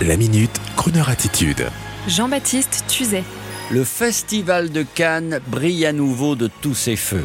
La minute, Kroneur attitude. Jean-Baptiste Tuzet. Le festival de Cannes brille à nouveau de tous ses feux.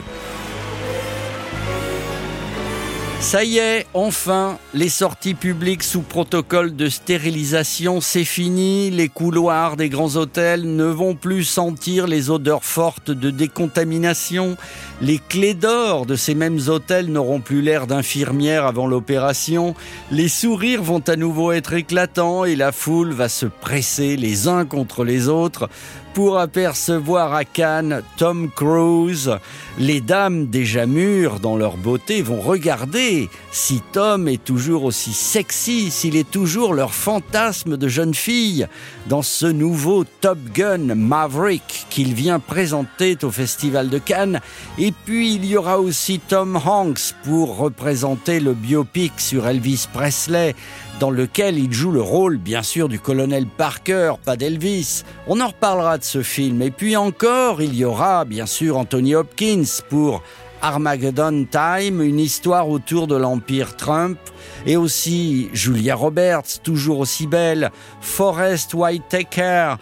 Ça y est, enfin, les sorties publiques sous protocole de stérilisation, c'est fini. Les couloirs des grands hôtels ne vont plus sentir les odeurs fortes de décontamination. Les clés d'or de ces mêmes hôtels n'auront plus l'air d'infirmières avant l'opération. Les sourires vont à nouveau être éclatants et la foule va se presser les uns contre les autres pour apercevoir à Cannes Tom Cruise. Les dames déjà mûres dans leur beauté vont regarder si Tom est toujours aussi sexy, s'il est toujours leur fantasme de jeune fille dans ce nouveau Top Gun Maverick qu'il vient présenter au Festival de Cannes. Et puis il y aura aussi Tom Hanks pour représenter le biopic sur Elvis Presley dans lequel il joue le rôle, bien sûr, du colonel Parker, pas d'Elvis. On en reparlera de ce film. Et puis encore, il y aura, bien sûr, Anthony Hopkins pour Armageddon Time, une histoire autour de l'Empire Trump, et aussi Julia Roberts, toujours aussi belle, Forrest Whitaker,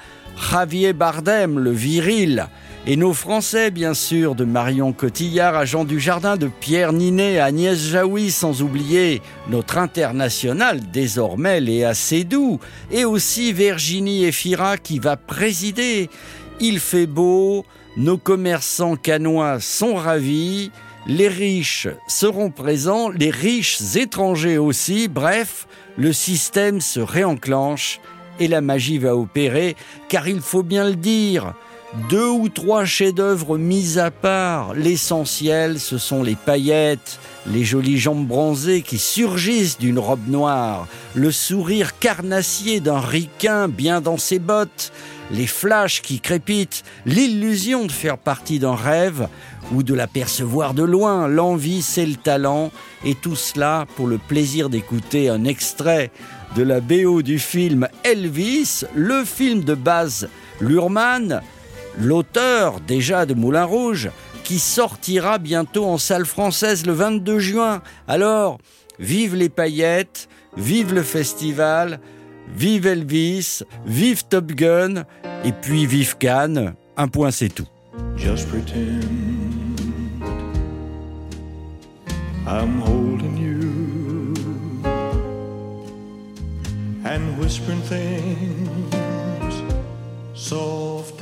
Javier Bardem, le viril, et nos Français, bien sûr, de Marion Cotillard à Jean Dujardin, de Pierre Ninet à Agnès Jaoui, sans oublier notre international, désormais Léa Seydoux, et aussi Virginie Efira qui va présider. Il fait beau, nos commerçants canois sont ravis, les riches seront présents, les riches étrangers aussi, bref, le système se réenclenche et la magie va opérer, car il faut bien le dire, deux ou trois chefs-d'œuvre mis à part. L'essentiel, ce sont les paillettes, les jolies jambes bronzées qui surgissent d'une robe noire, le sourire carnassier d'un ricain bien dans ses bottes, les flashs qui crépitent, l'illusion de faire partie d'un rêve ou de l'apercevoir de loin. L'envie, c'est le talent, et tout cela pour le plaisir d'écouter un extrait de la BO du film Elvis, le film de base Lurman, l'auteur déjà de Moulin Rouge, qui sortira bientôt en salle française le 22 juin. Alors, vive les paillettes, vive le festival, vive Elvis, vive Top Gun, et puis vive Cannes. Un point, c'est tout. And whispering soft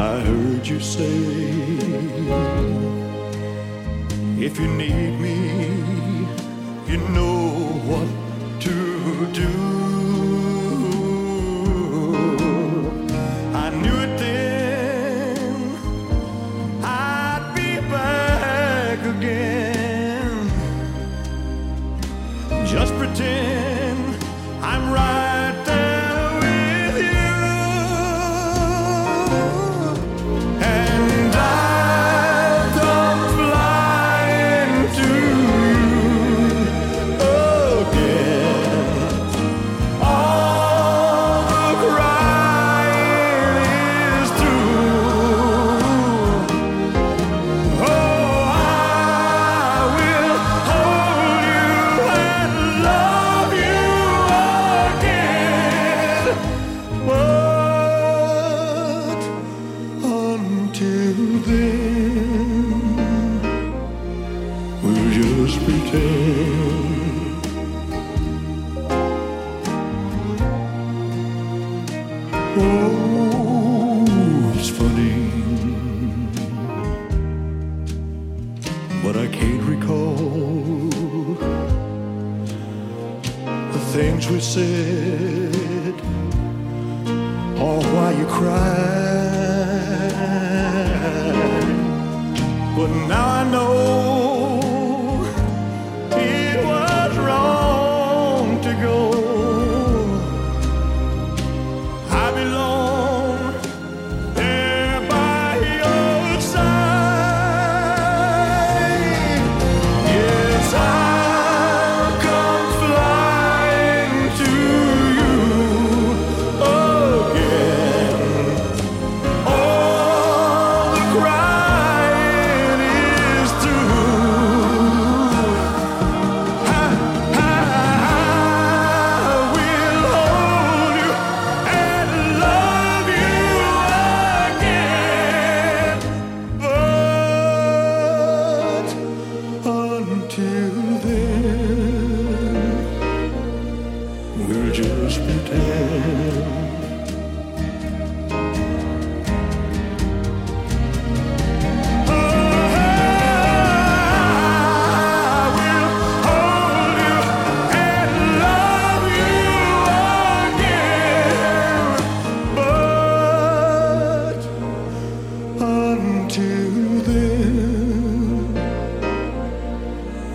I heard you say, if you need me, you know what to do. I knew it then. I'd be back again. Just pretend I'm right until then, we'll just pretend. Oh, it's funny. but I can't recall the things we said or why you cried. But now I know